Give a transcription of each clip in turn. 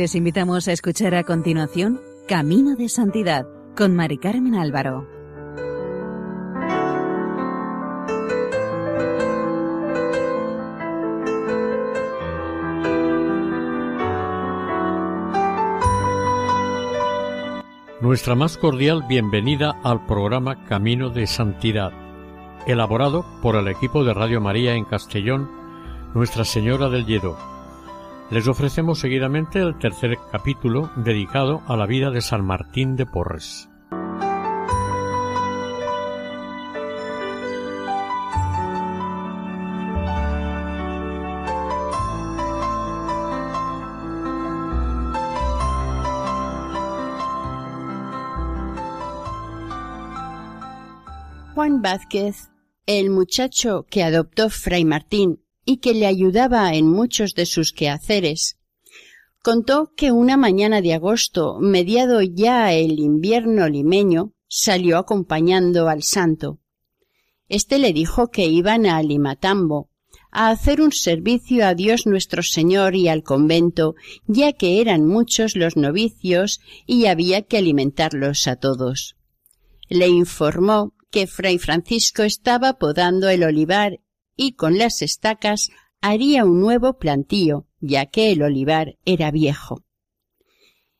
Les invitamos a escuchar a continuación Camino de Santidad con Mari Carmen Álvaro. Nuestra más cordial bienvenida al programa Camino de Santidad, elaborado por el equipo de Radio María en Castellón, Nuestra Señora del Lledó. Les ofrecemos seguidamente el tercer capítulo dedicado a la vida de San Martín de Porres. Juan Vázquez, el muchacho que adoptó Fray Martín y que le ayudaba en muchos de sus quehaceres, contó que una mañana de agosto, mediado ya el invierno limeño, salió acompañando al santo. Este le dijo que iban a Limatambo a hacer un servicio a Dios nuestro Señor y al convento, ya que eran muchos los novicios y había que alimentarlos a todos. Le informó que Fray Francisco estaba podando el olivar y con las estacas haría un nuevo plantío, ya que el olivar era viejo.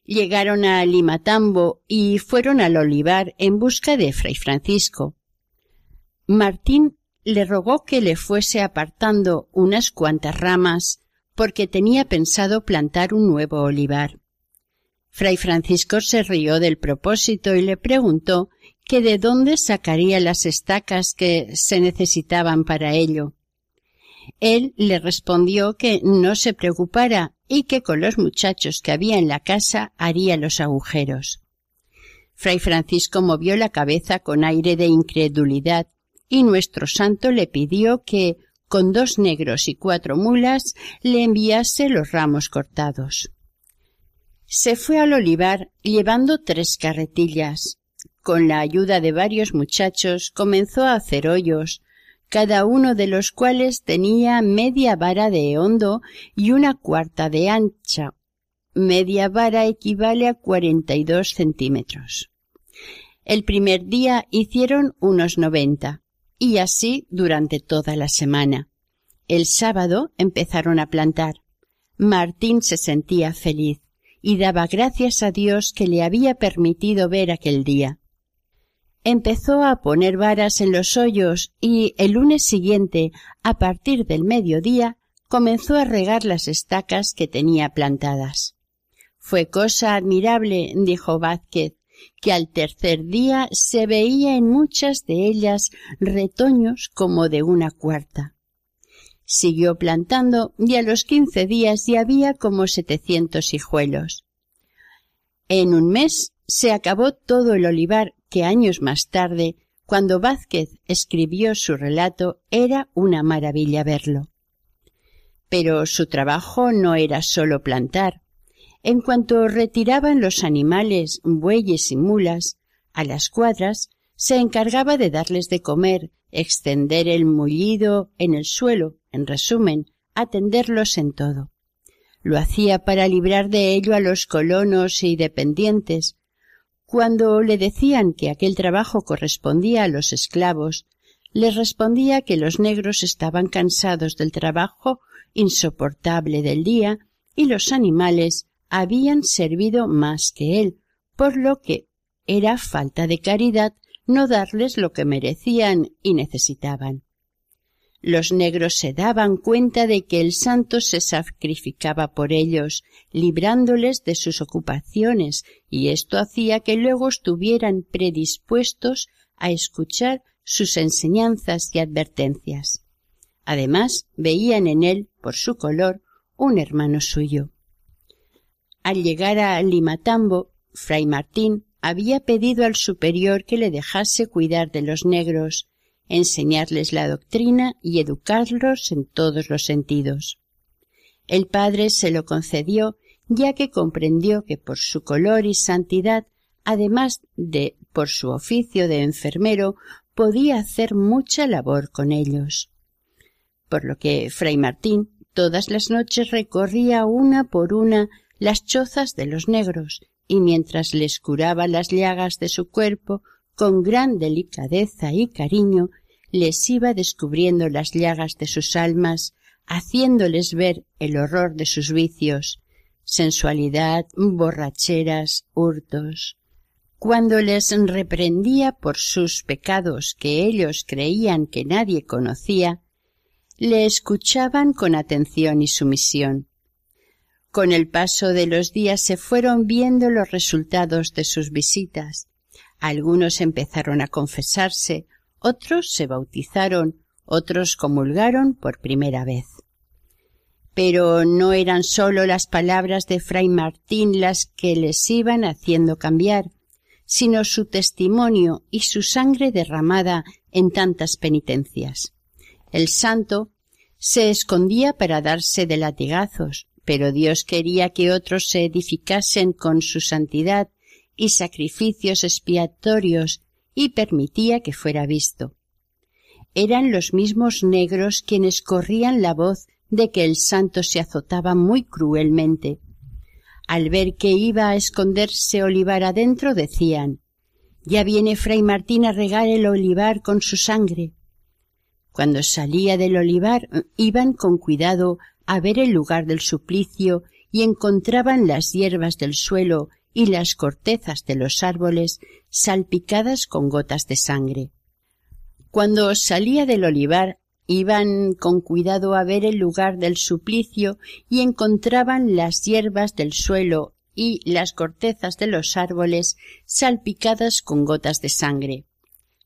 Llegaron a Limatambo y fueron al olivar en busca de Fray Francisco. Martín le rogó que le fuese apartando unas cuantas ramas porque tenía pensado plantar un nuevo olivar. Fray Francisco se rió del propósito y le preguntó que de dónde sacaría las estacas que se necesitaban para ello. Él le respondió que no se preocupara y que con los muchachos que había en la casa haría los agujeros. Fray Francisco movió la cabeza con aire de incredulidad y nuestro santo le pidió que, con dos negros y cuatro mulas, le enviase los ramos cortados. Se fue al olivar llevando tres carretillas, con la ayuda de varios muchachos comenzó a hacer hoyos, cada uno de los cuales tenía media vara de hondo y una cuarta de ancha. Media vara equivale a cuarenta y dos centímetros. El primer día hicieron unos noventa, y así durante toda la semana. El sábado empezaron a plantar. Martín se sentía feliz y daba gracias a Dios que le había permitido ver aquel día empezó a poner varas en los hoyos y el lunes siguiente, a partir del mediodía, comenzó a regar las estacas que tenía plantadas. Fue cosa admirable, dijo Vázquez, que al tercer día se veía en muchas de ellas retoños como de una cuarta. Siguió plantando y a los quince días ya había como setecientos hijuelos. En un mes se acabó todo el olivar que años más tarde, cuando Vázquez escribió su relato, era una maravilla verlo. Pero su trabajo no era sólo plantar. En cuanto retiraban los animales, bueyes y mulas, a las cuadras, se encargaba de darles de comer, extender el mullido en el suelo, en resumen, atenderlos en todo. Lo hacía para librar de ello a los colonos y dependientes, cuando le decían que aquel trabajo correspondía a los esclavos, les respondía que los negros estaban cansados del trabajo insoportable del día y los animales habían servido más que él, por lo que era falta de caridad no darles lo que merecían y necesitaban. Los negros se daban cuenta de que el santo se sacrificaba por ellos, librándoles de sus ocupaciones, y esto hacía que luego estuvieran predispuestos a escuchar sus enseñanzas y advertencias. Además, veían en él, por su color, un hermano suyo. Al llegar a Limatambo, Fray Martín había pedido al superior que le dejase cuidar de los negros, enseñarles la doctrina y educarlos en todos los sentidos. El padre se lo concedió ya que comprendió que por su color y santidad, además de por su oficio de enfermero, podía hacer mucha labor con ellos. Por lo que Fray Martín todas las noches recorría una por una las chozas de los negros, y mientras les curaba las llagas de su cuerpo, con gran delicadeza y cariño, les iba descubriendo las llagas de sus almas, haciéndoles ver el horror de sus vicios, sensualidad, borracheras, hurtos. Cuando les reprendía por sus pecados que ellos creían que nadie conocía, le escuchaban con atención y sumisión. Con el paso de los días se fueron viendo los resultados de sus visitas. Algunos empezaron a confesarse, otros se bautizaron, otros comulgaron por primera vez. Pero no eran sólo las palabras de fray Martín las que les iban haciendo cambiar, sino su testimonio y su sangre derramada en tantas penitencias. El santo se escondía para darse de latigazos, pero Dios quería que otros se edificasen con su santidad y sacrificios expiatorios y permitía que fuera visto. Eran los mismos negros quienes corrían la voz de que el santo se azotaba muy cruelmente. Al ver que iba a esconderse olivar adentro, decían Ya viene fray Martín a regar el olivar con su sangre. Cuando salía del olivar iban con cuidado a ver el lugar del suplicio y encontraban las hierbas del suelo y las cortezas de los árboles salpicadas con gotas de sangre. Cuando salía del olivar iban con cuidado a ver el lugar del suplicio y encontraban las hierbas del suelo y las cortezas de los árboles salpicadas con gotas de sangre.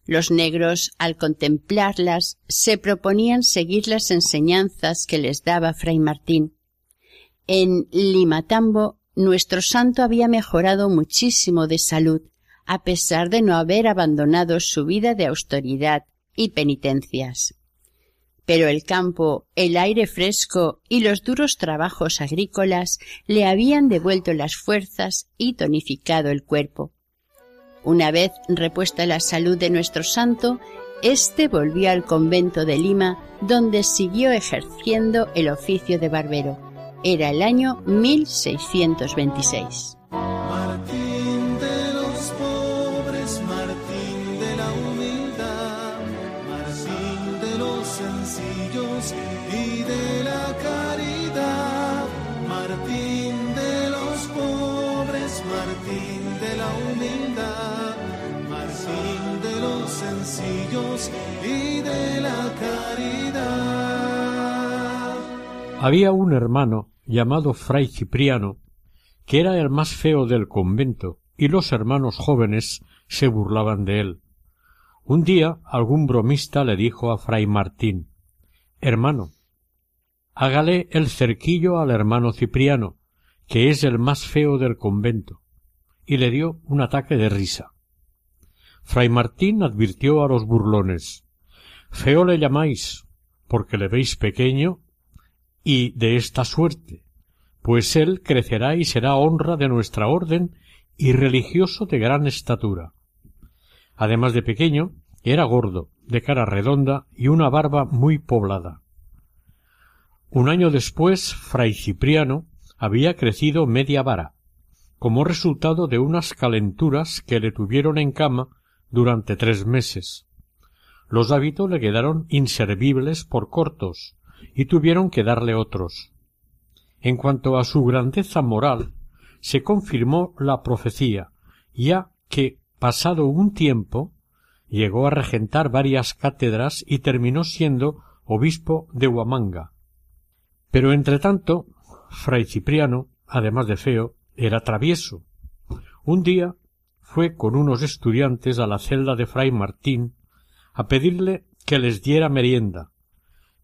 Los negros, al contemplarlas, se proponían seguir las enseñanzas que les daba fray Martín. En Limatambo, nuestro santo había mejorado muchísimo de salud, a pesar de no haber abandonado su vida de austeridad y penitencias. Pero el campo, el aire fresco y los duros trabajos agrícolas le habían devuelto las fuerzas y tonificado el cuerpo. Una vez repuesta la salud de nuestro santo, éste volvió al convento de Lima, donde siguió ejerciendo el oficio de barbero. Era el año 1626. Martín de los pobres, Martín de la humildad, Martín de los sencillos y de la caridad, Martín de los pobres, Martín de la humildad de los sencillos y de la caridad. Había un hermano llamado Fray Cipriano, que era el más feo del convento, y los hermanos jóvenes se burlaban de él. Un día algún bromista le dijo a Fray Martín Hermano, hágale el cerquillo al hermano Cipriano, que es el más feo del convento, y le dio un ataque de risa. Fray Martín advirtió a los burlones Feo le llamáis, porque le veis pequeño, y de esta suerte, pues él crecerá y será honra de nuestra orden y religioso de gran estatura. Además de pequeño, era gordo, de cara redonda y una barba muy poblada. Un año después, Fray Cipriano había crecido media vara, como resultado de unas calenturas que le tuvieron en cama durante tres meses. Los hábitos le quedaron inservibles por cortos y tuvieron que darle otros. En cuanto a su grandeza moral, se confirmó la profecía, ya que, pasado un tiempo, llegó a regentar varias cátedras y terminó siendo obispo de Huamanga. Pero entretanto, fray Cipriano, además de feo, era travieso. Un día fue con unos estudiantes a la celda de fray Martín a pedirle que les diera merienda.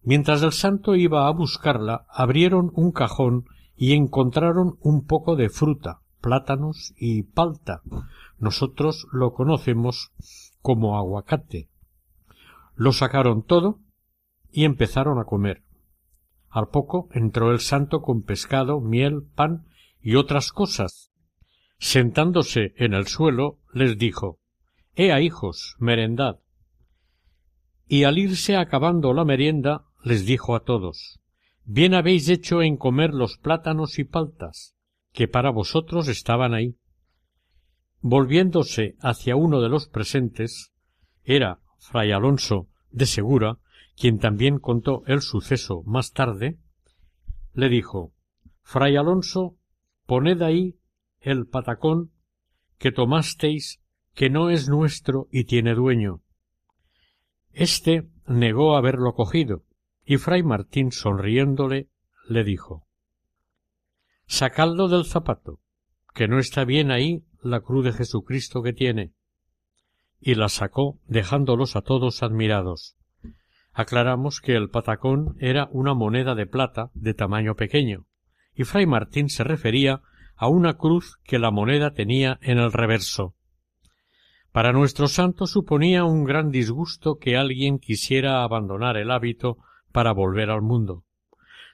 Mientras el santo iba a buscarla, abrieron un cajón y encontraron un poco de fruta, plátanos y palta. Nosotros lo conocemos como aguacate. Lo sacaron todo y empezaron a comer. Al poco entró el santo con pescado, miel, pan y otras cosas, sentándose en el suelo, les dijo Ea hijos, merendad. Y al irse acabando la merienda, les dijo a todos Bien habéis hecho en comer los plátanos y paltas, que para vosotros estaban ahí. Volviéndose hacia uno de los presentes, era fray Alonso de Segura, quien también contó el suceso más tarde, le dijo Fray Alonso, poned ahí el patacón que tomasteis, que no es nuestro y tiene dueño. Este negó haberlo cogido, y fray Martín sonriéndole le dijo Sacadlo del zapato, que no está bien ahí la cruz de Jesucristo que tiene. Y la sacó dejándolos a todos admirados. Aclaramos que el patacón era una moneda de plata de tamaño pequeño, y fray Martín se refería a una cruz que la moneda tenía en el reverso. Para nuestro santo suponía un gran disgusto que alguien quisiera abandonar el hábito para volver al mundo.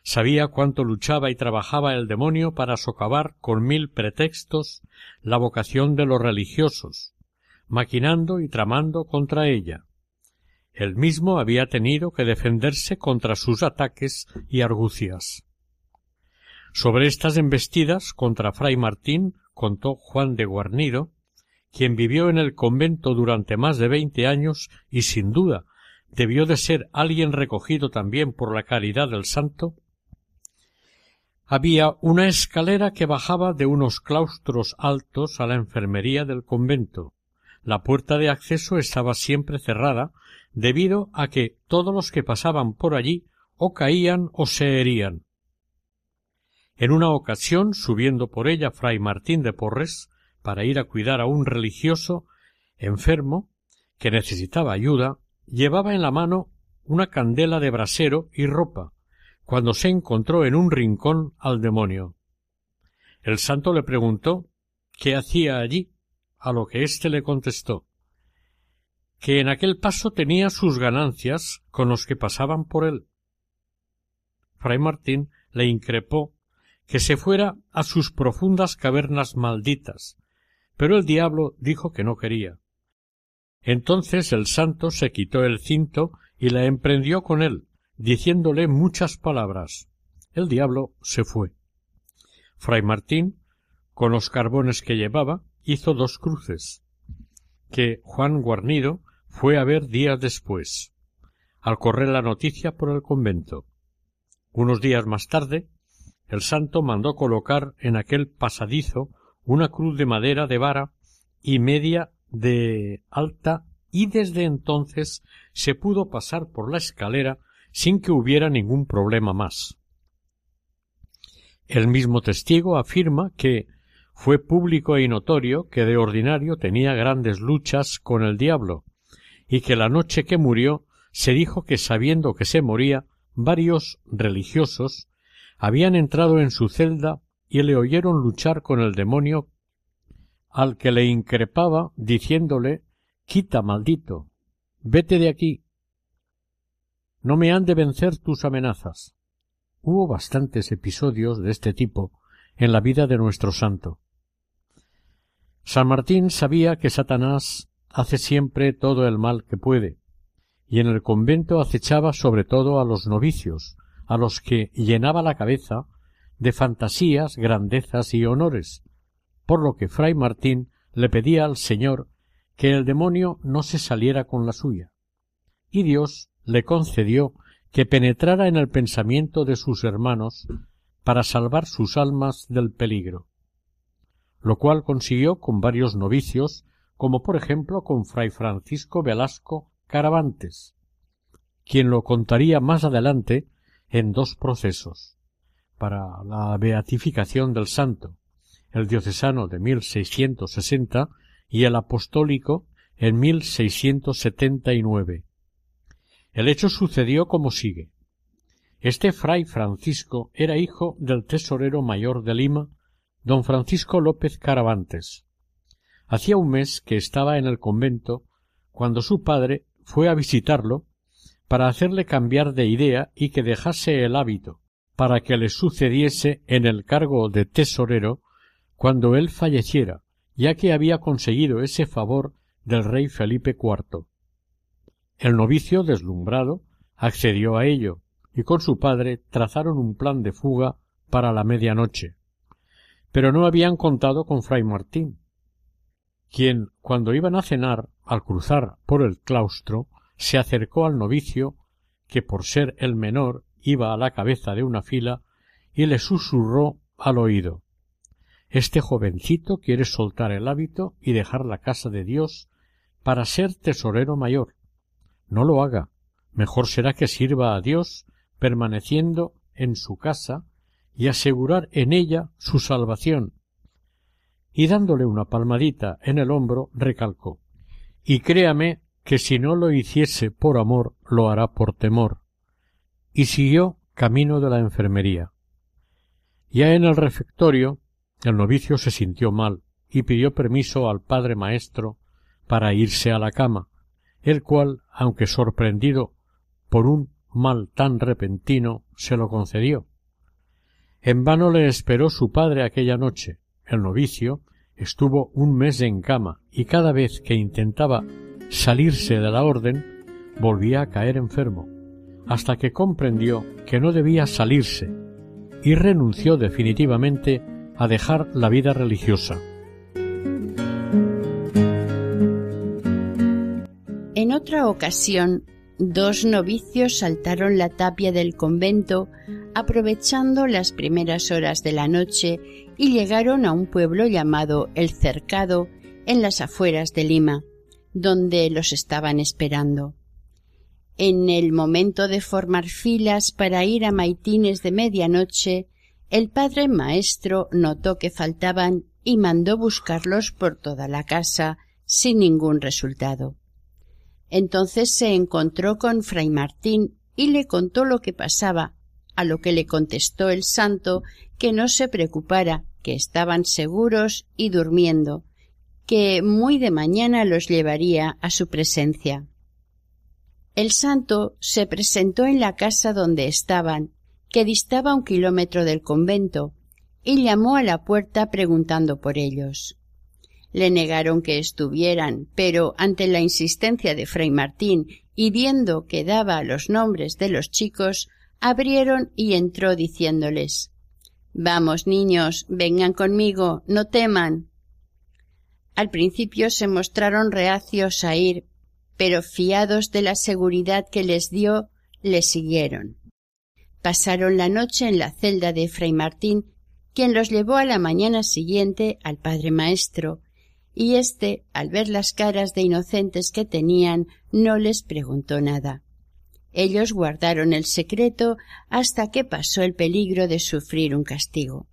Sabía cuánto luchaba y trabajaba el demonio para socavar con mil pretextos la vocación de los religiosos, maquinando y tramando contra ella. Él mismo había tenido que defenderse contra sus ataques y argucias. Sobre estas embestidas contra fray Martín contó Juan de Guarnido, quien vivió en el convento durante más de veinte años y sin duda debió de ser alguien recogido también por la caridad del santo, había una escalera que bajaba de unos claustros altos a la enfermería del convento. La puerta de acceso estaba siempre cerrada debido a que todos los que pasaban por allí o caían o se herían. En una ocasión, subiendo por ella fray Martín de Porres para ir a cuidar a un religioso enfermo que necesitaba ayuda, llevaba en la mano una candela de brasero y ropa, cuando se encontró en un rincón al demonio. El santo le preguntó qué hacía allí, a lo que éste le contestó que en aquel paso tenía sus ganancias con los que pasaban por él. Fray Martín le increpó que se fuera a sus profundas cavernas malditas, pero el diablo dijo que no quería. Entonces el santo se quitó el cinto y la emprendió con él, diciéndole muchas palabras. El diablo se fue. Fray Martín, con los carbones que llevaba, hizo dos cruces, que Juan Guarnido fue a ver días después, al correr la noticia por el convento. Unos días más tarde, el santo mandó colocar en aquel pasadizo una cruz de madera de vara y media de alta y desde entonces se pudo pasar por la escalera sin que hubiera ningún problema más. El mismo testigo afirma que fue público y notorio que de ordinario tenía grandes luchas con el diablo, y que la noche que murió se dijo que sabiendo que se moría, varios religiosos habían entrado en su celda y le oyeron luchar con el demonio al que le increpaba diciéndole Quita, maldito. Vete de aquí. No me han de vencer tus amenazas. Hubo bastantes episodios de este tipo en la vida de nuestro santo. San Martín sabía que Satanás hace siempre todo el mal que puede, y en el convento acechaba sobre todo a los novicios, a los que llenaba la cabeza de fantasías, grandezas y honores, por lo que fray Martín le pedía al Señor que el demonio no se saliera con la suya. Y Dios le concedió que penetrara en el pensamiento de sus hermanos para salvar sus almas del peligro lo cual consiguió con varios novicios, como por ejemplo con fray Francisco Velasco Caravantes, quien lo contaría más adelante en dos procesos para la beatificación del santo, el diocesano de 1660 y el apostólico en 1679. El hecho sucedió como sigue. Este fray Francisco era hijo del tesorero mayor de Lima, don Francisco López Caravantes. Hacía un mes que estaba en el convento cuando su padre fue a visitarlo para hacerle cambiar de idea y que dejase el hábito, para que le sucediese en el cargo de tesorero cuando él falleciera, ya que había conseguido ese favor del rey Felipe IV. El novicio, deslumbrado, accedió a ello, y con su padre trazaron un plan de fuga para la medianoche pero no habían contado con fray Martín, quien, cuando iban a cenar, al cruzar por el claustro, se acercó al novicio, que por ser el menor iba a la cabeza de una fila, y le susurró al oído Este jovencito quiere soltar el hábito y dejar la casa de Dios para ser tesorero mayor. No lo haga. Mejor será que sirva a Dios permaneciendo en su casa y asegurar en ella su salvación. Y dándole una palmadita en el hombro, recalcó Y créame que si no lo hiciese por amor, lo hará por temor. Y siguió camino de la enfermería. Ya en el refectorio, el novicio se sintió mal y pidió permiso al padre maestro para irse a la cama, el cual, aunque sorprendido por un mal tan repentino, se lo concedió. En vano le esperó su padre aquella noche. El novicio estuvo un mes en cama y cada vez que intentaba salirse de la orden volvía a caer enfermo, hasta que comprendió que no debía salirse y renunció definitivamente a dejar la vida religiosa. En otra ocasión, dos novicios saltaron la tapia del convento aprovechando las primeras horas de la noche y llegaron a un pueblo llamado El Cercado en las afueras de Lima, donde los estaban esperando. En el momento de formar filas para ir a maitines de medianoche, el padre maestro notó que faltaban y mandó buscarlos por toda la casa sin ningún resultado. Entonces se encontró con fray Martín y le contó lo que pasaba, a lo que le contestó el santo que no se preocupara, que estaban seguros y durmiendo, que muy de mañana los llevaría a su presencia. El santo se presentó en la casa donde estaban, que distaba un kilómetro del convento, y llamó a la puerta preguntando por ellos. Le negaron que estuvieran, pero ante la insistencia de fray Martín y viendo que daba los nombres de los chicos, abrieron y entró diciéndoles Vamos, niños, vengan conmigo, no teman. Al principio se mostraron reacios a ir, pero fiados de la seguridad que les dio, le siguieron. Pasaron la noche en la celda de fray Martín, quien los llevó a la mañana siguiente al padre maestro, y éste, al ver las caras de inocentes que tenían, no les preguntó nada. Ellos guardaron el secreto hasta que pasó el peligro de sufrir un castigo.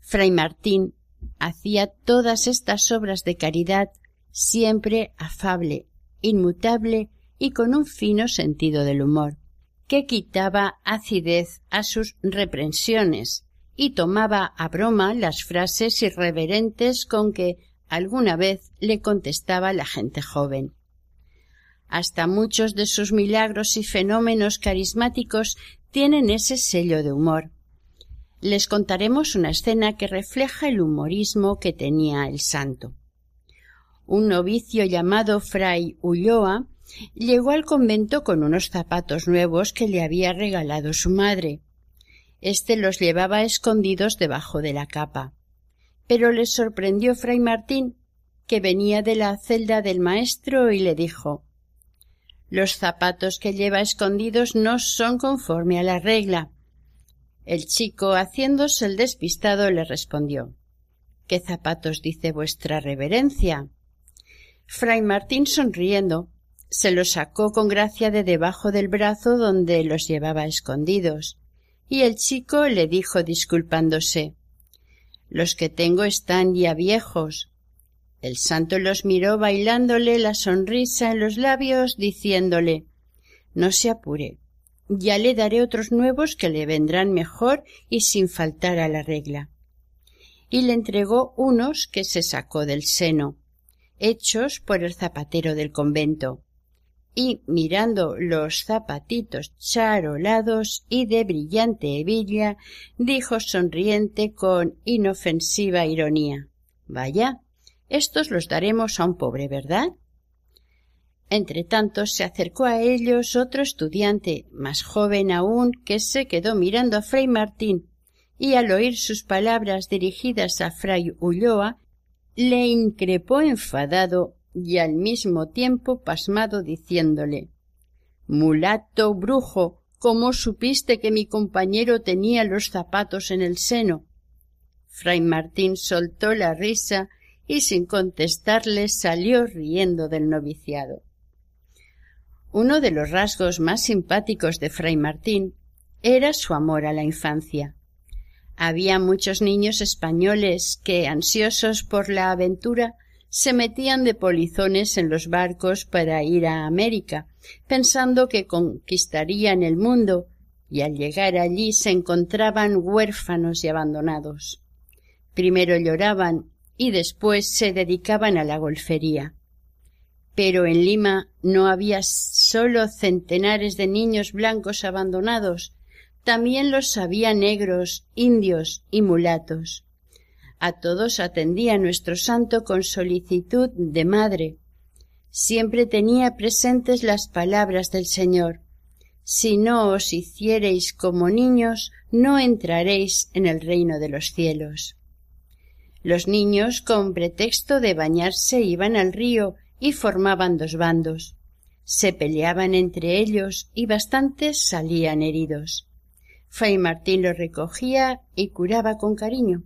Fray Martín hacía todas estas obras de caridad siempre afable, inmutable y con un fino sentido del humor, que quitaba acidez a sus reprensiones y tomaba a broma las frases irreverentes con que alguna vez le contestaba la gente joven. Hasta muchos de sus milagros y fenómenos carismáticos tienen ese sello de humor. Les contaremos una escena que refleja el humorismo que tenía el santo. Un novicio llamado Fray Ulloa llegó al convento con unos zapatos nuevos que le había regalado su madre. Este los llevaba escondidos debajo de la capa pero le sorprendió fray Martín, que venía de la celda del maestro y le dijo Los zapatos que lleva escondidos no son conforme a la regla. El chico, haciéndose el despistado, le respondió ¿Qué zapatos dice vuestra reverencia? Fray Martín, sonriendo, se los sacó con gracia de debajo del brazo donde los llevaba escondidos, y el chico le dijo disculpándose los que tengo están ya viejos. El santo los miró bailándole la sonrisa en los labios, diciéndole No se apure, ya le daré otros nuevos que le vendrán mejor y sin faltar a la regla. Y le entregó unos que se sacó del seno, hechos por el zapatero del convento y mirando los zapatitos charolados y de brillante hebilla, dijo sonriente con inofensiva ironía Vaya, estos los daremos a un pobre, ¿verdad? Entretanto se acercó a ellos otro estudiante, más joven aún, que se quedó mirando a Fray Martín, y al oír sus palabras dirigidas a fray Ulloa, le increpó enfadado y al mismo tiempo pasmado diciéndole Mulato brujo, ¿cómo supiste que mi compañero tenía los zapatos en el seno? Fray Martín soltó la risa y sin contestarle salió riendo del noviciado. Uno de los rasgos más simpáticos de Fray Martín era su amor a la infancia. Había muchos niños españoles que, ansiosos por la aventura, se metían de polizones en los barcos para ir a América, pensando que conquistarían el mundo, y al llegar allí se encontraban huérfanos y abandonados. Primero lloraban y después se dedicaban a la golfería. Pero en Lima no había sólo centenares de niños blancos abandonados, también los había negros, indios y mulatos. A todos atendía nuestro santo con solicitud de madre. Siempre tenía presentes las palabras del Señor. Si no os hiciereis como niños, no entraréis en el reino de los cielos. Los niños, con pretexto de bañarse, iban al río y formaban dos bandos. Se peleaban entre ellos y bastantes salían heridos. Fray Martín lo recogía y curaba con cariño.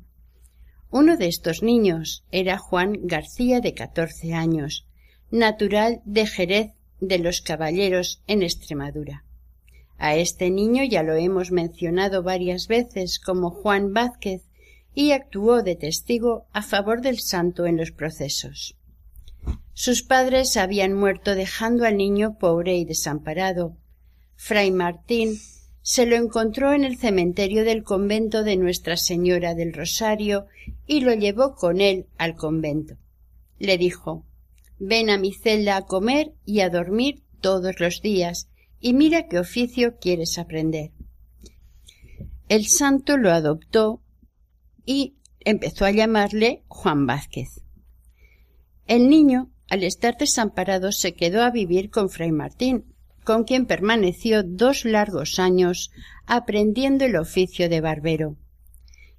Uno de estos niños era Juan García de catorce años, natural de Jerez de los Caballeros en Extremadura. A este niño ya lo hemos mencionado varias veces como Juan Vázquez y actuó de testigo a favor del santo en los procesos. Sus padres habían muerto dejando al niño pobre y desamparado. Fray Martín se lo encontró en el cementerio del convento de Nuestra Señora del Rosario y lo llevó con él al convento. Le dijo Ven a mi celda a comer y a dormir todos los días y mira qué oficio quieres aprender. El santo lo adoptó y empezó a llamarle Juan Vázquez. El niño, al estar desamparado, se quedó a vivir con Fray Martín, con quien permaneció dos largos años aprendiendo el oficio de barbero.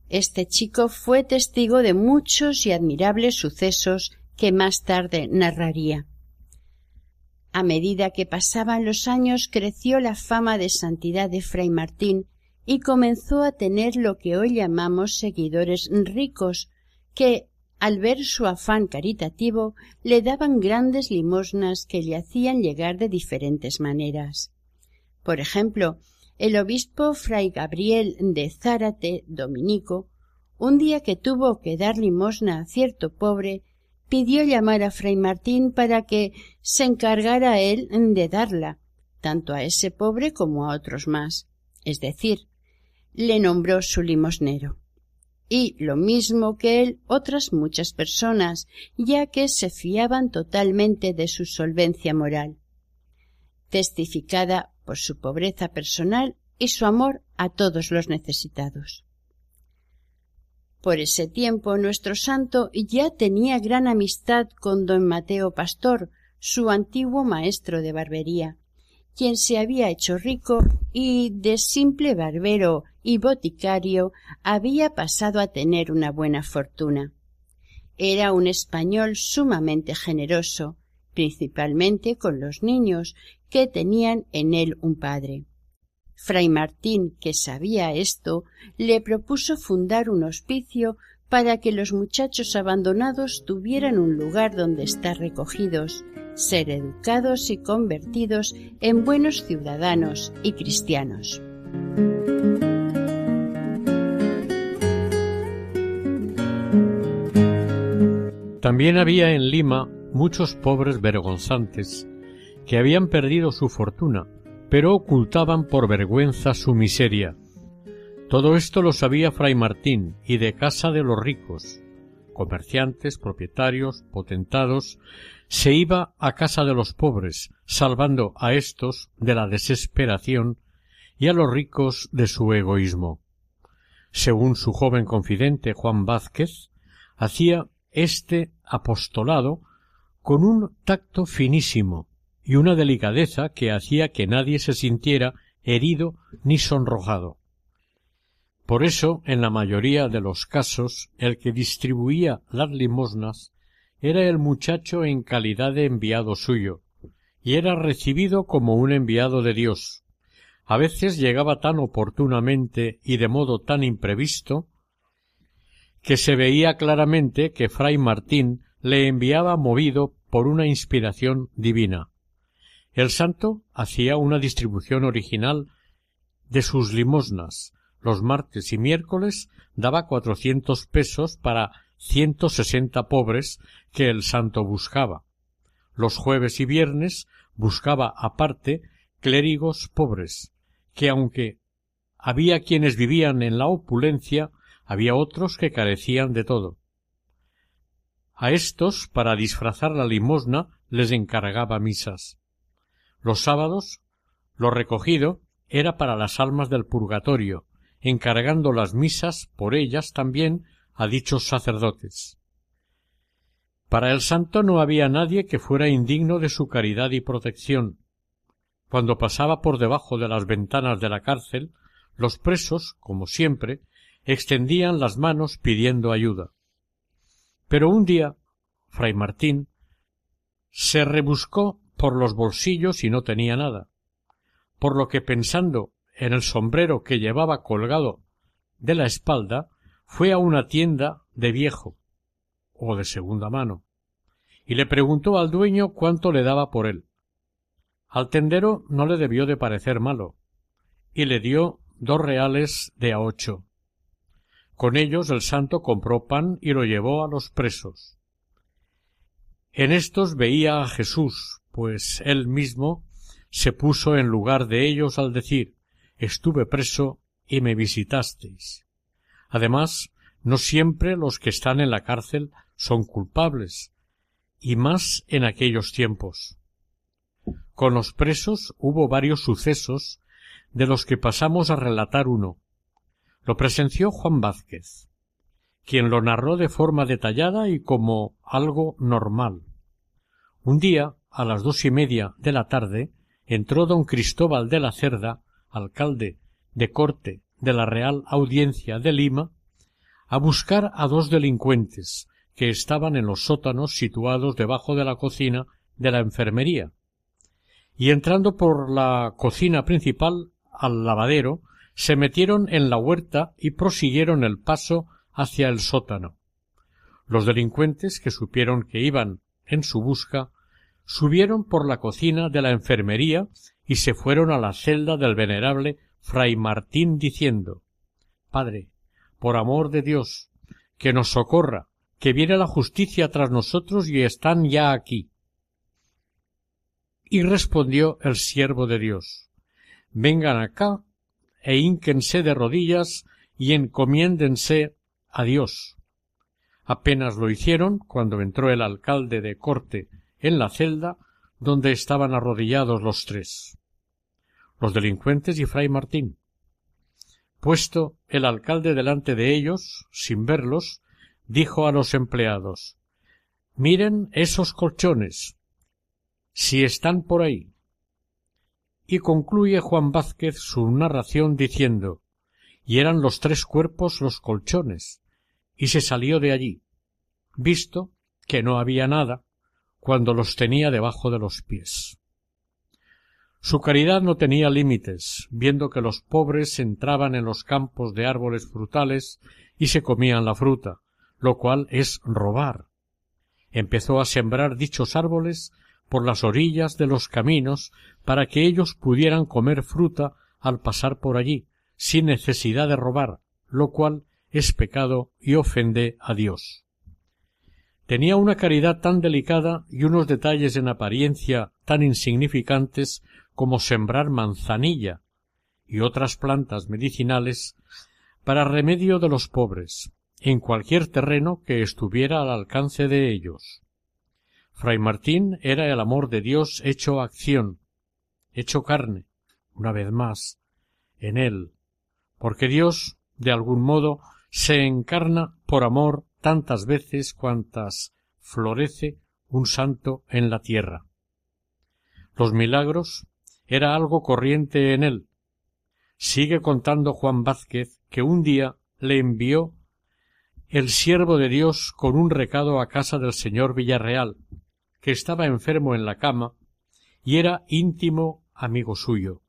Este chico fue testigo de muchos y admirables sucesos que más tarde narraría. A medida que pasaban los años creció la fama de santidad de Fray Martín y comenzó a tener lo que hoy llamamos seguidores ricos, que, al ver su afán caritativo, le daban grandes limosnas que le hacían llegar de diferentes maneras. Por ejemplo, el obispo fray Gabriel de Zárate, dominico, un día que tuvo que dar limosna a cierto pobre, pidió llamar a fray Martín para que se encargara él de darla, tanto a ese pobre como a otros más, es decir, le nombró su limosnero y lo mismo que él otras muchas personas, ya que se fiaban totalmente de su solvencia moral, testificada por su pobreza personal y su amor a todos los necesitados. Por ese tiempo nuestro santo ya tenía gran amistad con don Mateo Pastor, su antiguo maestro de barbería, quien se había hecho rico y de simple barbero y boticario había pasado a tener una buena fortuna. Era un español sumamente generoso, principalmente con los niños, que tenían en él un padre. Fray Martín, que sabía esto, le propuso fundar un hospicio para que los muchachos abandonados tuvieran un lugar donde estar recogidos, ser educados y convertidos en buenos ciudadanos y cristianos. También había en Lima muchos pobres vergonzantes que habían perdido su fortuna, pero ocultaban por vergüenza su miseria. Todo esto lo sabía Fray Martín y de casa de los ricos, comerciantes, propietarios, potentados, se iba a casa de los pobres, salvando a éstos de la desesperación y a los ricos de su egoísmo. Según su joven confidente Juan Vázquez, hacía este apostolado con un tacto finísimo y una delicadeza que hacía que nadie se sintiera herido ni sonrojado. Por eso, en la mayoría de los casos, el que distribuía las limosnas era el muchacho en calidad de enviado suyo, y era recibido como un enviado de Dios. A veces llegaba tan oportunamente y de modo tan imprevisto que se veía claramente que fray Martín le enviaba movido por una inspiración divina. El santo hacía una distribución original de sus limosnas. Los martes y miércoles daba cuatrocientos pesos para ciento sesenta pobres que el santo buscaba. Los jueves y viernes buscaba aparte clérigos pobres, que aunque había quienes vivían en la opulencia, había otros que carecían de todo. A estos, para disfrazar la limosna, les encargaba misas. Los sábados, lo recogido era para las almas del purgatorio, encargando las misas por ellas también a dichos sacerdotes. Para el santo no había nadie que fuera indigno de su caridad y protección. Cuando pasaba por debajo de las ventanas de la cárcel, los presos, como siempre, extendían las manos pidiendo ayuda. Pero un día, fray Martín se rebuscó por los bolsillos y no tenía nada, por lo que pensando en el sombrero que llevaba colgado de la espalda, fue a una tienda de viejo o de segunda mano y le preguntó al dueño cuánto le daba por él. Al tendero no le debió de parecer malo y le dio dos reales de a ocho. Con ellos el santo compró pan y lo llevó a los presos. En estos veía a Jesús, pues él mismo se puso en lugar de ellos al decir estuve preso y me visitasteis. Además, no siempre los que están en la cárcel son culpables, y más en aquellos tiempos. Con los presos hubo varios sucesos de los que pasamos a relatar uno. Lo presenció Juan Vázquez, quien lo narró de forma detallada y como algo normal. Un día, a las dos y media de la tarde, entró don Cristóbal de la Cerda, alcalde de corte de la Real Audiencia de Lima, a buscar a dos delincuentes que estaban en los sótanos situados debajo de la cocina de la enfermería. Y entrando por la cocina principal al lavadero, se metieron en la huerta y prosiguieron el paso hacia el sótano. Los delincuentes, que supieron que iban en su busca, subieron por la cocina de la enfermería y se fueron a la celda del venerable fray Martín diciendo Padre, por amor de Dios, que nos socorra, que viene la justicia tras nosotros y están ya aquí. Y respondió el siervo de Dios Vengan acá e ínquense de rodillas y encomiéndense a Dios. Apenas lo hicieron cuando entró el alcalde de corte en la celda donde estaban arrodillados los tres los delincuentes y fray Martín. Puesto el alcalde delante de ellos, sin verlos, dijo a los empleados Miren esos colchones. si están por ahí. Y concluye Juan Vázquez su narración diciendo y eran los tres cuerpos los colchones, y se salió de allí, visto que no había nada, cuando los tenía debajo de los pies. Su caridad no tenía límites, viendo que los pobres entraban en los campos de árboles frutales y se comían la fruta, lo cual es robar. Empezó a sembrar dichos árboles por las orillas de los caminos para que ellos pudieran comer fruta al pasar por allí, sin necesidad de robar, lo cual es pecado y ofende a Dios. Tenía una caridad tan delicada y unos detalles en apariencia tan insignificantes como sembrar manzanilla y otras plantas medicinales para remedio de los pobres, en cualquier terreno que estuviera al alcance de ellos. Fray Martín era el amor de Dios hecho acción, hecho carne, una vez más, en él, porque Dios, de algún modo, se encarna por amor tantas veces cuantas florece un santo en la tierra. Los milagros era algo corriente en él. Sigue contando Juan Vázquez que un día le envió el siervo de Dios con un recado a casa del señor Villarreal, que estaba enfermo en la cama y era íntimo amigo suyo.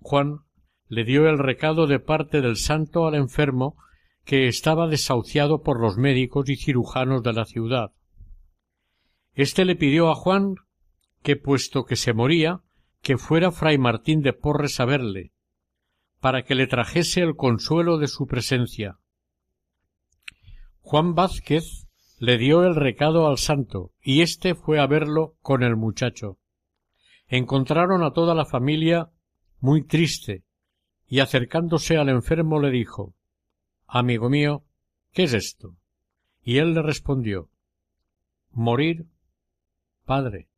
Juan le dio el recado de parte del santo al enfermo que estaba desahuciado por los médicos y cirujanos de la ciudad. Este le pidió a Juan que, puesto que se moría, que fuera fray Martín de Porres a verle, para que le trajese el consuelo de su presencia. Juan Vázquez le dio el recado al santo, y éste fue a verlo con el muchacho. Encontraron a toda la familia muy triste, y acercándose al enfermo le dijo Amigo mío, ¿qué es esto? Y él le respondió Morir, padre.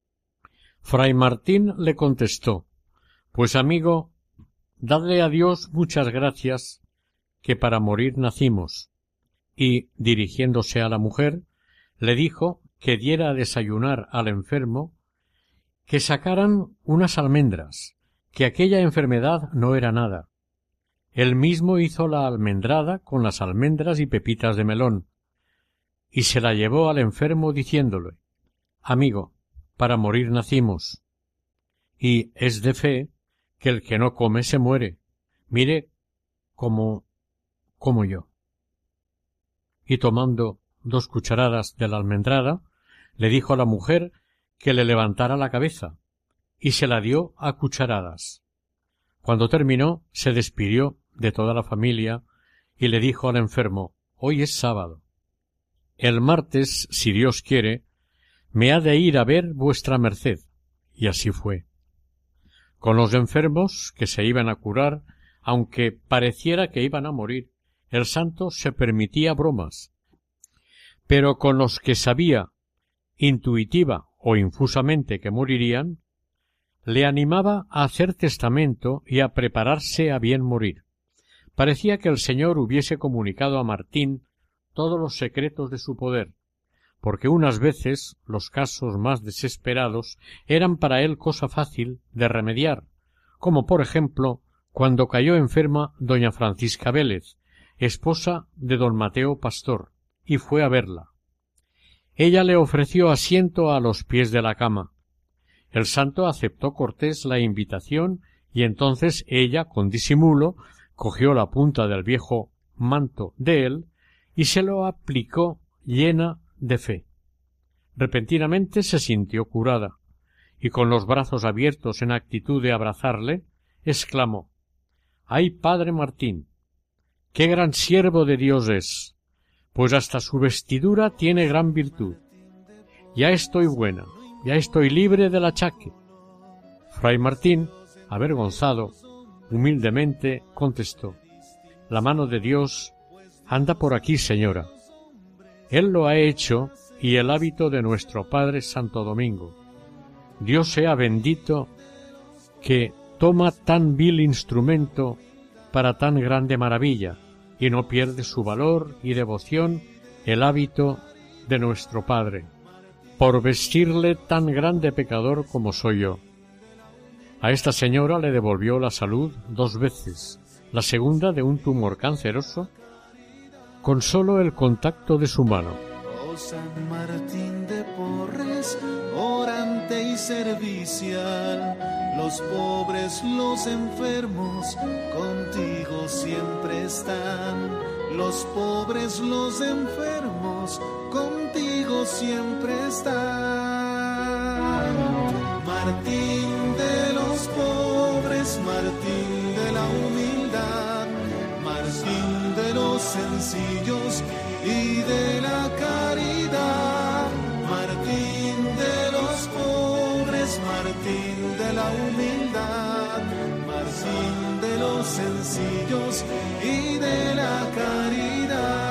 Fray Martín le contestó Pues amigo, dadle a Dios muchas gracias, que para morir nacimos. Y, dirigiéndose a la mujer, le dijo que diera a desayunar al enfermo, que sacaran unas almendras, que aquella enfermedad no era nada. Él mismo hizo la almendrada con las almendras y pepitas de melón, y se la llevó al enfermo diciéndole Amigo, para morir nacimos. Y es de fe que el que no come se muere. Mire como como yo. Y tomando dos cucharadas de la almendrada, le dijo a la mujer que le levantara la cabeza, y se la dio a cucharadas. Cuando terminó, se despidió de toda la familia y le dijo al enfermo Hoy es sábado. El martes, si Dios quiere, me ha de ir a ver vuestra merced. Y así fue con los enfermos que se iban a curar, aunque pareciera que iban a morir, el santo se permitía bromas. Pero con los que sabía, intuitiva o infusamente que morirían, le animaba a hacer testamento y a prepararse a bien morir. Parecía que el Señor hubiese comunicado a Martín todos los secretos de su poder, porque unas veces los casos más desesperados eran para él cosa fácil de remediar, como por ejemplo cuando cayó enferma doña Francisca Vélez, esposa de don Mateo Pastor, y fue a verla. Ella le ofreció asiento a los pies de la cama. El santo aceptó cortés la invitación y entonces ella, con disimulo, cogió la punta del viejo manto de él y se lo aplicó llena de fe. Repentinamente se sintió curada, y con los brazos abiertos en actitud de abrazarle, exclamó Ay, padre Martín. qué gran siervo de Dios es. Pues hasta su vestidura tiene gran virtud. Ya estoy buena, ya estoy libre del achaque. Fray Martín, avergonzado, humildemente contestó La mano de Dios anda por aquí, señora. Él lo ha hecho y el hábito de nuestro Padre Santo Domingo. Dios sea bendito que toma tan vil instrumento para tan grande maravilla y no pierde su valor y devoción el hábito de nuestro Padre, por vestirle tan grande pecador como soy yo. A esta señora le devolvió la salud dos veces, la segunda de un tumor canceroso con solo el contacto de su mano. Oh y servicial, los pobres, los enfermos, contigo siempre están. Los pobres, los enfermos, contigo siempre están. Martín de los pobres, Martín de la humildad, Martín los sencillos y de la caridad. Y de la caridad.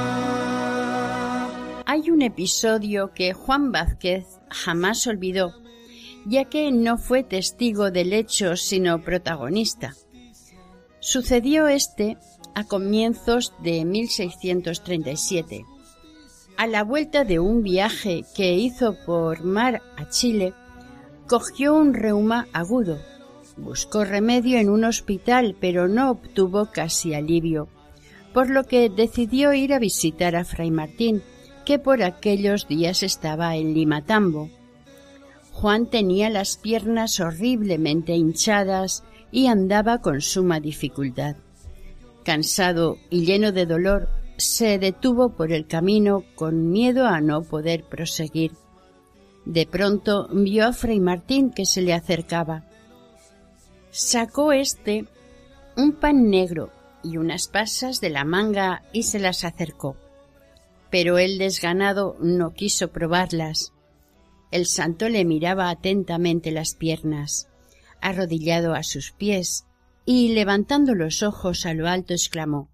Hay un episodio que Juan Vázquez jamás olvidó, ya que no fue testigo del hecho sino protagonista. Sucedió este a comienzos de 1637. A la vuelta de un viaje que hizo por mar a Chile, cogió un reuma agudo. Buscó remedio en un hospital, pero no obtuvo casi alivio. por lo que decidió ir a visitar a Fray Martín, que por aquellos días estaba en Limatambo. Juan tenía las piernas horriblemente hinchadas y andaba con suma dificultad. Cansado y lleno de dolor, se detuvo por el camino con miedo a no poder proseguir. De pronto vio a Fray Martín que se le acercaba. Sacó éste un pan negro y unas pasas de la manga y se las acercó. Pero el desganado no quiso probarlas. El santo le miraba atentamente las piernas, arrodillado a sus pies, y levantando los ojos a lo alto exclamó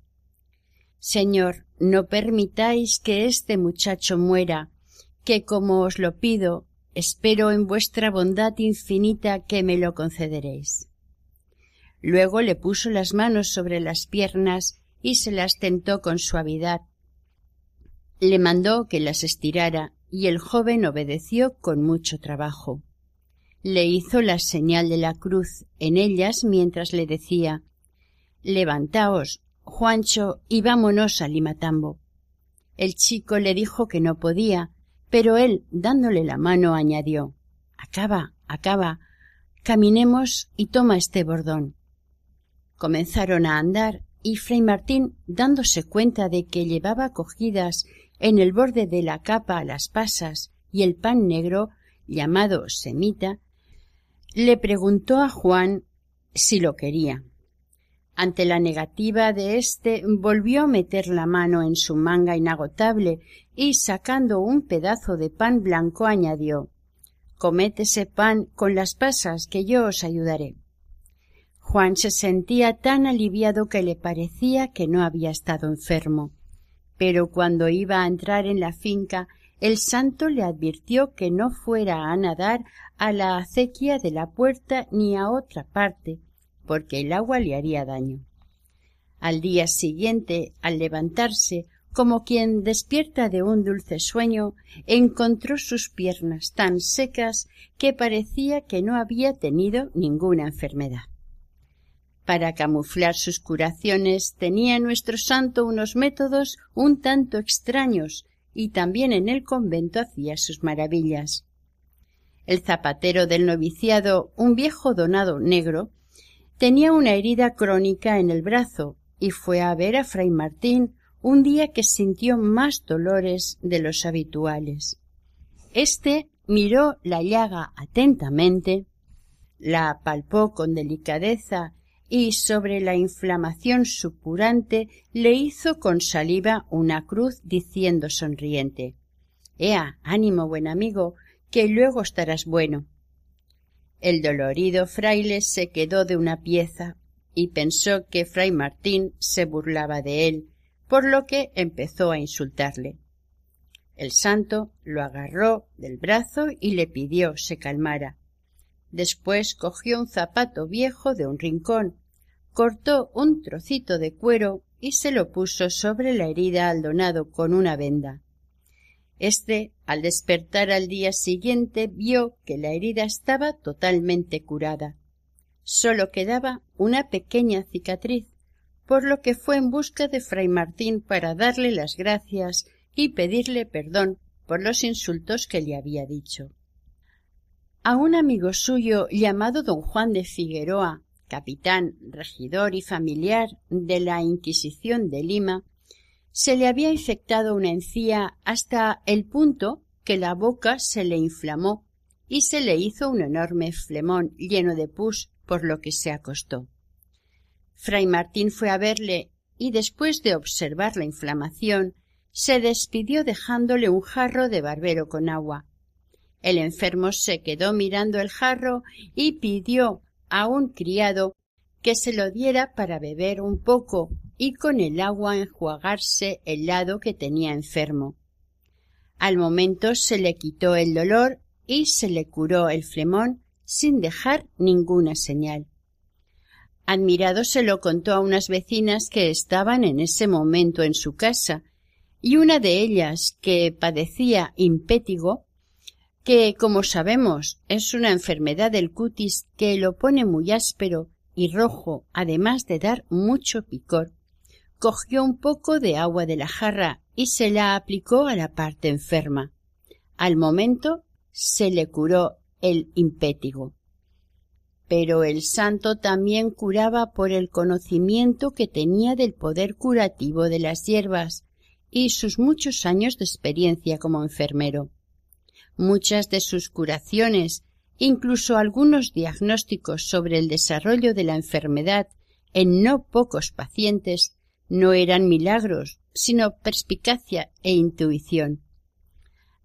Señor, no permitáis que este muchacho muera, que como os lo pido, espero en vuestra bondad infinita que me lo concederéis. Luego le puso las manos sobre las piernas y se las tentó con suavidad. Le mandó que las estirara y el joven obedeció con mucho trabajo. Le hizo la señal de la cruz en ellas mientras le decía Levantaos, Juancho, y vámonos a Limatambo. El chico le dijo que no podía, pero él, dándole la mano, añadió Acaba, acaba, caminemos y toma este bordón. Comenzaron a andar y Fray Martín, dándose cuenta de que llevaba cogidas en el borde de la capa las pasas y el pan negro, llamado semita, le preguntó a Juan si lo quería. Ante la negativa de éste, volvió a meter la mano en su manga inagotable y sacando un pedazo de pan blanco añadió Comed ese pan con las pasas que yo os ayudaré. Juan se sentía tan aliviado que le parecía que no había estado enfermo. Pero cuando iba a entrar en la finca, el santo le advirtió que no fuera a nadar a la acequia de la puerta ni a otra parte, porque el agua le haría daño. Al día siguiente, al levantarse, como quien despierta de un dulce sueño, encontró sus piernas tan secas que parecía que no había tenido ninguna enfermedad. Para camuflar sus curaciones tenía nuestro santo unos métodos un tanto extraños y también en el convento hacía sus maravillas. El zapatero del noviciado, un viejo donado negro, tenía una herida crónica en el brazo y fue a ver a fray Martín un día que sintió más dolores de los habituales. Este miró la llaga atentamente, la palpó con delicadeza y sobre la inflamación supurante le hizo con saliva una cruz diciendo sonriente Ea, ánimo, buen amigo, que luego estarás bueno. El dolorido fraile se quedó de una pieza y pensó que fray Martín se burlaba de él, por lo que empezó a insultarle. El santo lo agarró del brazo y le pidió se calmara. Después cogió un zapato viejo de un rincón, cortó un trocito de cuero y se lo puso sobre la herida al donado con una venda. Este, al despertar al día siguiente, vio que la herida estaba totalmente curada. Sólo quedaba una pequeña cicatriz, por lo que fue en busca de fray Martín para darle las gracias y pedirle perdón por los insultos que le había dicho a un amigo suyo llamado don Juan de Figueroa, capitán, regidor y familiar de la Inquisición de Lima, se le había infectado una encía hasta el punto que la boca se le inflamó y se le hizo un enorme flemón lleno de pus, por lo que se acostó. Fray Martín fue a verle y después de observar la inflamación, se despidió dejándole un jarro de barbero con agua, el enfermo se quedó mirando el jarro y pidió a un criado que se lo diera para beber un poco y con el agua enjuagarse el lado que tenía enfermo. Al momento se le quitó el dolor y se le curó el flemón sin dejar ninguna señal. Admirado se lo contó a unas vecinas que estaban en ese momento en su casa, y una de ellas, que padecía impétigo, que, como sabemos, es una enfermedad del cutis que lo pone muy áspero y rojo, además de dar mucho picor, cogió un poco de agua de la jarra y se la aplicó a la parte enferma. Al momento se le curó el impétigo. Pero el santo también curaba por el conocimiento que tenía del poder curativo de las hierbas y sus muchos años de experiencia como enfermero. Muchas de sus curaciones, incluso algunos diagnósticos sobre el desarrollo de la enfermedad en no pocos pacientes, no eran milagros, sino perspicacia e intuición.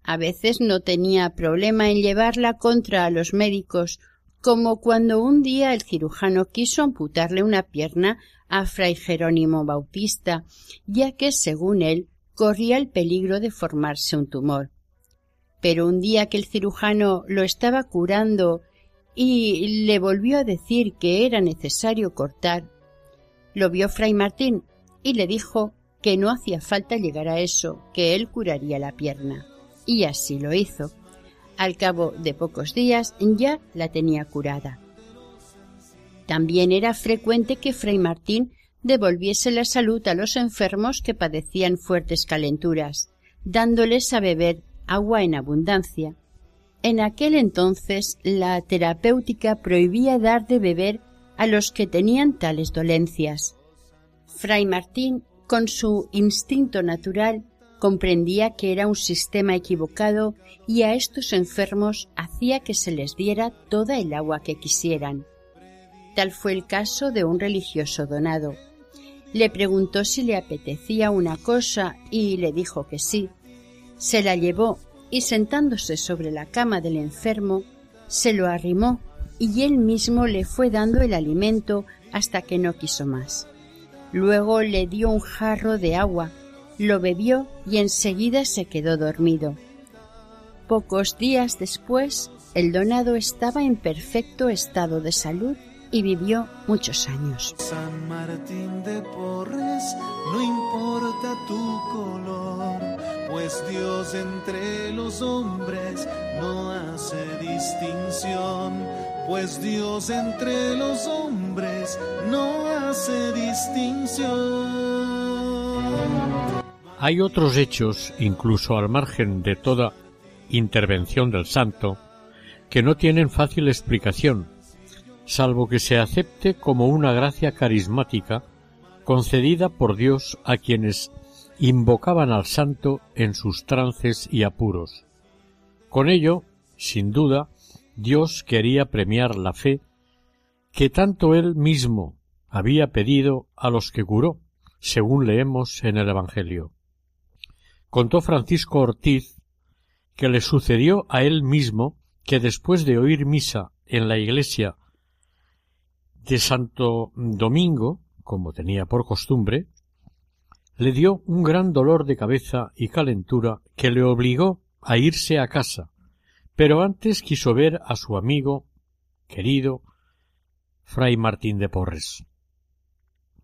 A veces no tenía problema en llevarla contra a los médicos, como cuando un día el cirujano quiso amputarle una pierna a fray Jerónimo Bautista, ya que, según él, corría el peligro de formarse un tumor. Pero un día que el cirujano lo estaba curando y le volvió a decir que era necesario cortar, lo vio fray Martín y le dijo que no hacía falta llegar a eso, que él curaría la pierna. Y así lo hizo. Al cabo de pocos días ya la tenía curada. También era frecuente que fray Martín devolviese la salud a los enfermos que padecían fuertes calenturas, dándoles a beber agua en abundancia. En aquel entonces la terapéutica prohibía dar de beber a los que tenían tales dolencias. Fray Martín, con su instinto natural, comprendía que era un sistema equivocado y a estos enfermos hacía que se les diera toda el agua que quisieran. Tal fue el caso de un religioso donado, le preguntó si le apetecía una cosa y le dijo que sí. Se la llevó y sentándose sobre la cama del enfermo, se lo arrimó y él mismo le fue dando el alimento hasta que no quiso más. Luego le dio un jarro de agua, lo bebió y enseguida se quedó dormido. Pocos días después, el donado estaba en perfecto estado de salud y vivió muchos años. San Martín de Porres, no importa tu color, pues Dios entre los hombres no hace distinción, pues Dios entre los hombres no hace distinción. Hay otros hechos, incluso al margen de toda intervención del santo, que no tienen fácil explicación salvo que se acepte como una gracia carismática concedida por Dios a quienes invocaban al santo en sus trances y apuros. Con ello, sin duda, Dios quería premiar la fe que tanto él mismo había pedido a los que curó, según leemos en el Evangelio. Contó Francisco Ortiz que le sucedió a él mismo que después de oír misa en la iglesia de Santo Domingo, como tenía por costumbre, le dio un gran dolor de cabeza y calentura que le obligó a irse a casa, pero antes quiso ver a su amigo querido Fray Martín de Porres.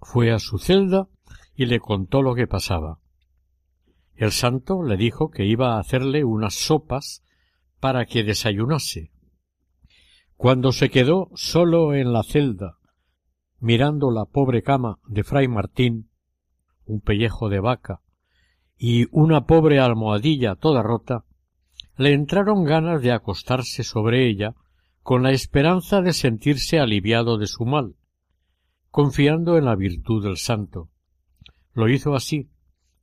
Fue a su celda y le contó lo que pasaba. El santo le dijo que iba a hacerle unas sopas para que desayunase, cuando se quedó solo en la celda, mirando la pobre cama de fray Martín, un pellejo de vaca y una pobre almohadilla toda rota, le entraron ganas de acostarse sobre ella con la esperanza de sentirse aliviado de su mal, confiando en la virtud del santo. Lo hizo así,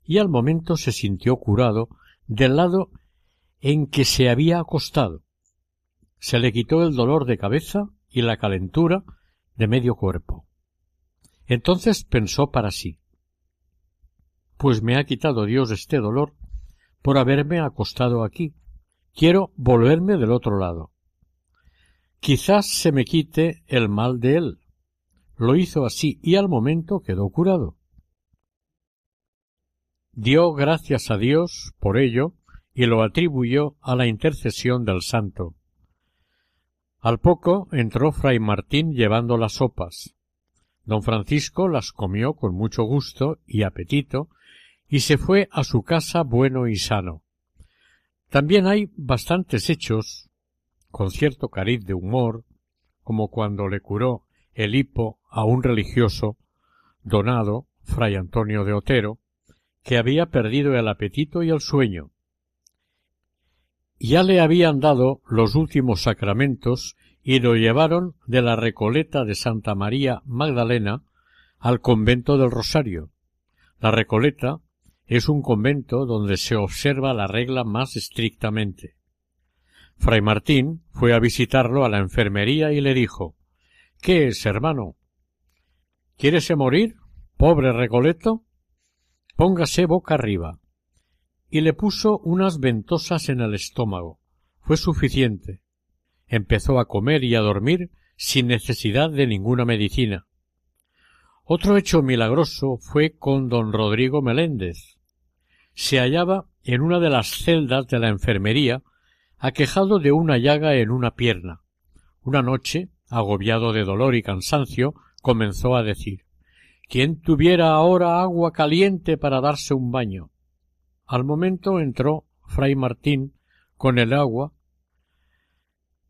y al momento se sintió curado del lado en que se había acostado, se le quitó el dolor de cabeza y la calentura de medio cuerpo. Entonces pensó para sí Pues me ha quitado Dios este dolor por haberme acostado aquí. Quiero volverme del otro lado. Quizás se me quite el mal de él. Lo hizo así y al momento quedó curado. Dio gracias a Dios por ello y lo atribuyó a la intercesión del santo. Al poco entró fray Martín llevando las sopas. Don Francisco las comió con mucho gusto y apetito y se fue a su casa bueno y sano. También hay bastantes hechos, con cierto cariz de humor, como cuando le curó el hipo a un religioso donado, fray Antonio de Otero, que había perdido el apetito y el sueño. Ya le habían dado los últimos sacramentos y lo llevaron de la Recoleta de Santa María Magdalena al convento del Rosario. La Recoleta es un convento donde se observa la regla más estrictamente. Fray Martín fue a visitarlo a la enfermería y le dijo ¿Qué es, hermano? ¿Quieres morir, pobre Recoleto? Póngase boca arriba. Y le puso unas ventosas en el estómago. Fue suficiente. Empezó a comer y a dormir sin necesidad de ninguna medicina. Otro hecho milagroso fue con don Rodrigo Meléndez. Se hallaba en una de las celdas de la enfermería, aquejado de una llaga en una pierna. Una noche, agobiado de dolor y cansancio, comenzó a decir ¿Quién tuviera ahora agua caliente para darse un baño? Al momento entró fray Martín con el agua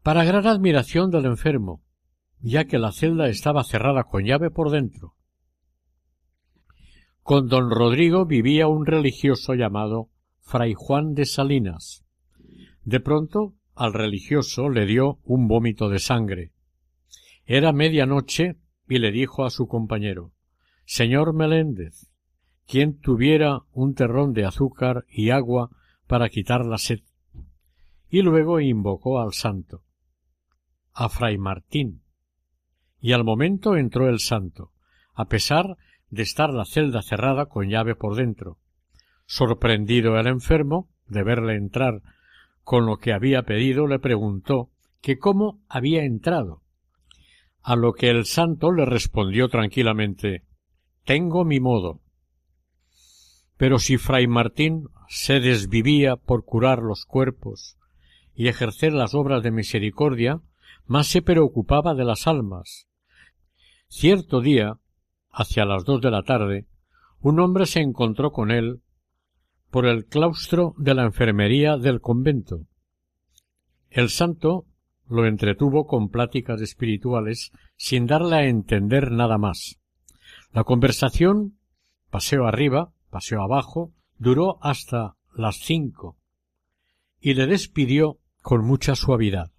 para gran admiración del enfermo, ya que la celda estaba cerrada con llave por dentro. Con don Rodrigo vivía un religioso llamado Fray Juan de Salinas. De pronto al religioso le dio un vómito de sangre. Era media noche y le dijo a su compañero Señor Meléndez, quien tuviera un terrón de azúcar y agua para quitar la sed. Y luego invocó al santo, a Fray Martín. Y al momento entró el santo, a pesar de estar la celda cerrada con llave por dentro. Sorprendido el enfermo de verle entrar con lo que había pedido, le preguntó que cómo había entrado. A lo que el santo le respondió tranquilamente Tengo mi modo. Pero si fray Martín se desvivía por curar los cuerpos y ejercer las obras de misericordia, más se preocupaba de las almas. Cierto día hacia las dos de la tarde, un hombre se encontró con él por el claustro de la enfermería del convento. El santo lo entretuvo con pláticas espirituales sin darle a entender nada más. La conversación, paseo arriba, paseo abajo, duró hasta las cinco y le despidió con mucha suavidad.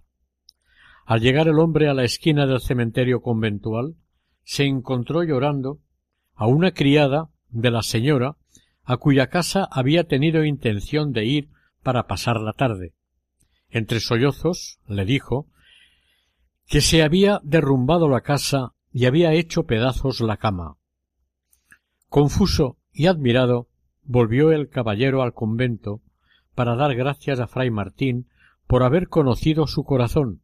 Al llegar el hombre a la esquina del cementerio conventual, se encontró llorando a una criada de la señora a cuya casa había tenido intención de ir para pasar la tarde. Entre sollozos le dijo que se había derrumbado la casa y había hecho pedazos la cama. Confuso y admirado, volvió el caballero al convento para dar gracias a fray Martín por haber conocido su corazón,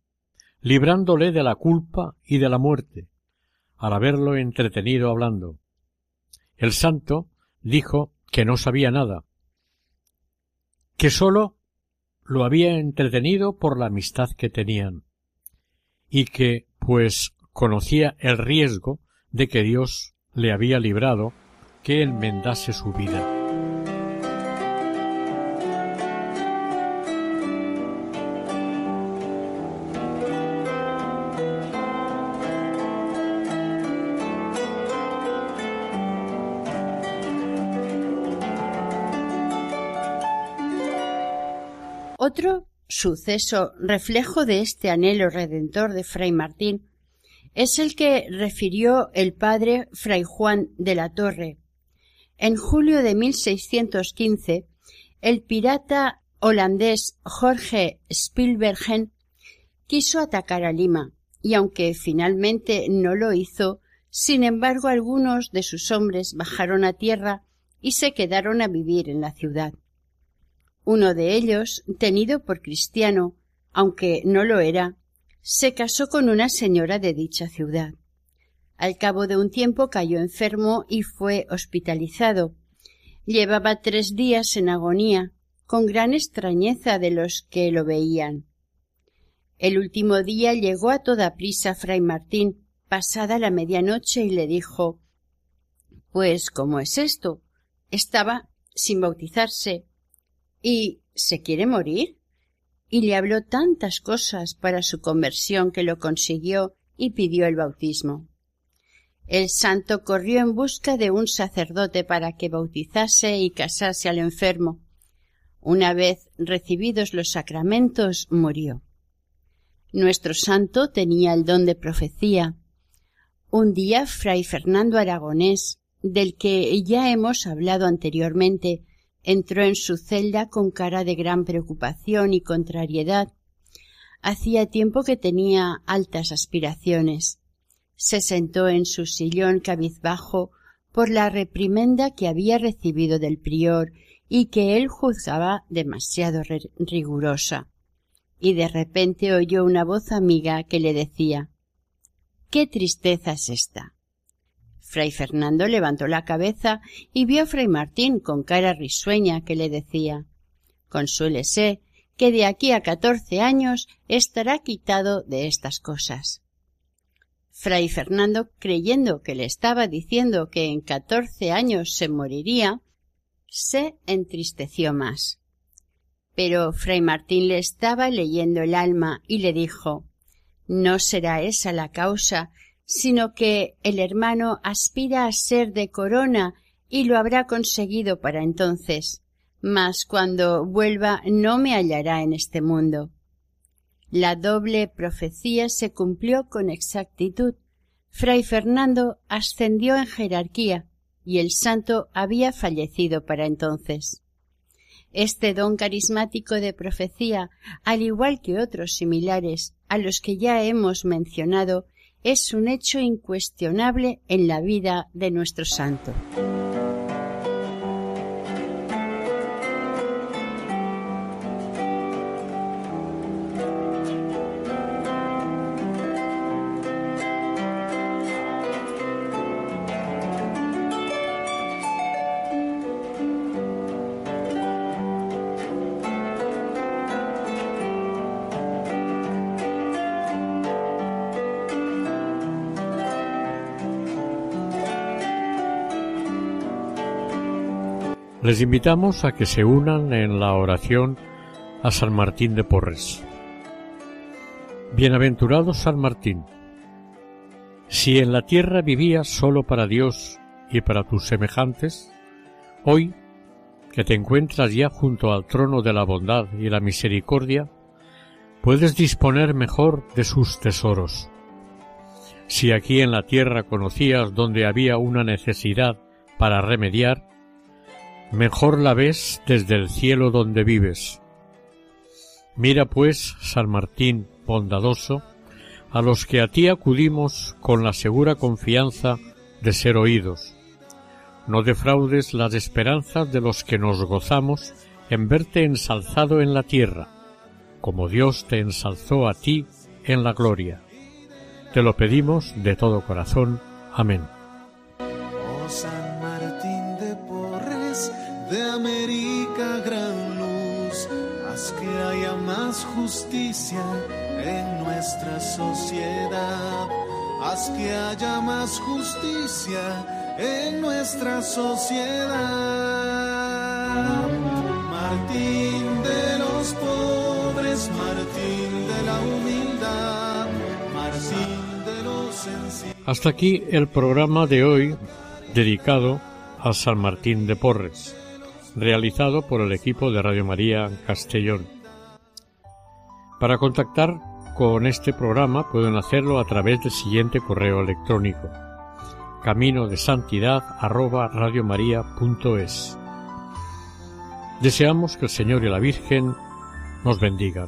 librándole de la culpa y de la muerte, al haberlo entretenido hablando. El santo dijo que no sabía nada, que sólo lo había entretenido por la amistad que tenían, y que, pues, conocía el riesgo de que Dios le había librado que enmendase su vida. Otro suceso reflejo de este anhelo redentor de Fray Martín es el que refirió el padre Fray Juan de la Torre. En julio de 1615, el pirata holandés Jorge Spielbergen quiso atacar a Lima, y aunque finalmente no lo hizo, sin embargo algunos de sus hombres bajaron a tierra y se quedaron a vivir en la ciudad. Uno de ellos, tenido por cristiano, aunque no lo era, se casó con una señora de dicha ciudad. Al cabo de un tiempo cayó enfermo y fue hospitalizado. Llevaba tres días en agonía, con gran extrañeza de los que lo veían. El último día llegó a toda prisa fray Martín, pasada la medianoche, y le dijo Pues, ¿cómo es esto? Estaba sin bautizarse ¿Y se quiere morir? Y le habló tantas cosas para su conversión que lo consiguió y pidió el bautismo. El santo corrió en busca de un sacerdote para que bautizase y casase al enfermo. Una vez recibidos los sacramentos, murió. Nuestro santo tenía el don de profecía. Un día Fray Fernando Aragonés, del que ya hemos hablado anteriormente, entró en su celda con cara de gran preocupación y contrariedad. Hacía tiempo que tenía altas aspiraciones se sentó en su sillón cabizbajo por la reprimenda que había recibido del prior y que él juzgaba demasiado rigurosa. Y de repente oyó una voz amiga que le decía ¿Qué tristeza es esta? Fray Fernando levantó la cabeza y vio a Fray Martín con cara risueña que le decía Consuélese que de aquí a catorce años estará quitado de estas cosas. Fray Fernando, creyendo que le estaba diciendo que en catorce años se moriría, se entristeció más. Pero Fray Martín le estaba leyendo el alma y le dijo No será esa la causa, sino que el hermano aspira a ser de corona y lo habrá conseguido para entonces, mas cuando vuelva no me hallará en este mundo. La doble profecía se cumplió con exactitud. Fray Fernando ascendió en jerarquía y el santo había fallecido para entonces. Este don carismático de profecía, al igual que otros similares a los que ya hemos mencionado, es un hecho incuestionable en la vida de nuestro santo. Les invitamos a que se unan en la oración a San Martín de Porres. Bienaventurado San Martín, si en la tierra vivías solo para Dios y para tus semejantes, hoy, que te encuentras ya junto al trono de la bondad y la misericordia, puedes disponer mejor de sus tesoros. Si aquí en la tierra conocías donde había una necesidad para remediar, mejor la ves desde el cielo donde vives. Mira pues, San Martín bondadoso, a los que a ti acudimos con la segura confianza de ser oídos. No defraudes las esperanzas de los que nos gozamos en verte ensalzado en la tierra, como Dios te ensalzó a ti en la gloria. Te lo pedimos de todo corazón. Amén. Justicia en nuestra sociedad. Haz que haya más justicia en nuestra sociedad. Martín de los pobres, Martín de la humildad, Martín de los sencillos. Hasta aquí el programa de hoy dedicado a San Martín de Porres, realizado por el equipo de Radio María Castellón. Para contactar con este programa pueden hacerlo a través del siguiente correo electrónico camino de santidad Deseamos que el Señor y la Virgen nos bendigan.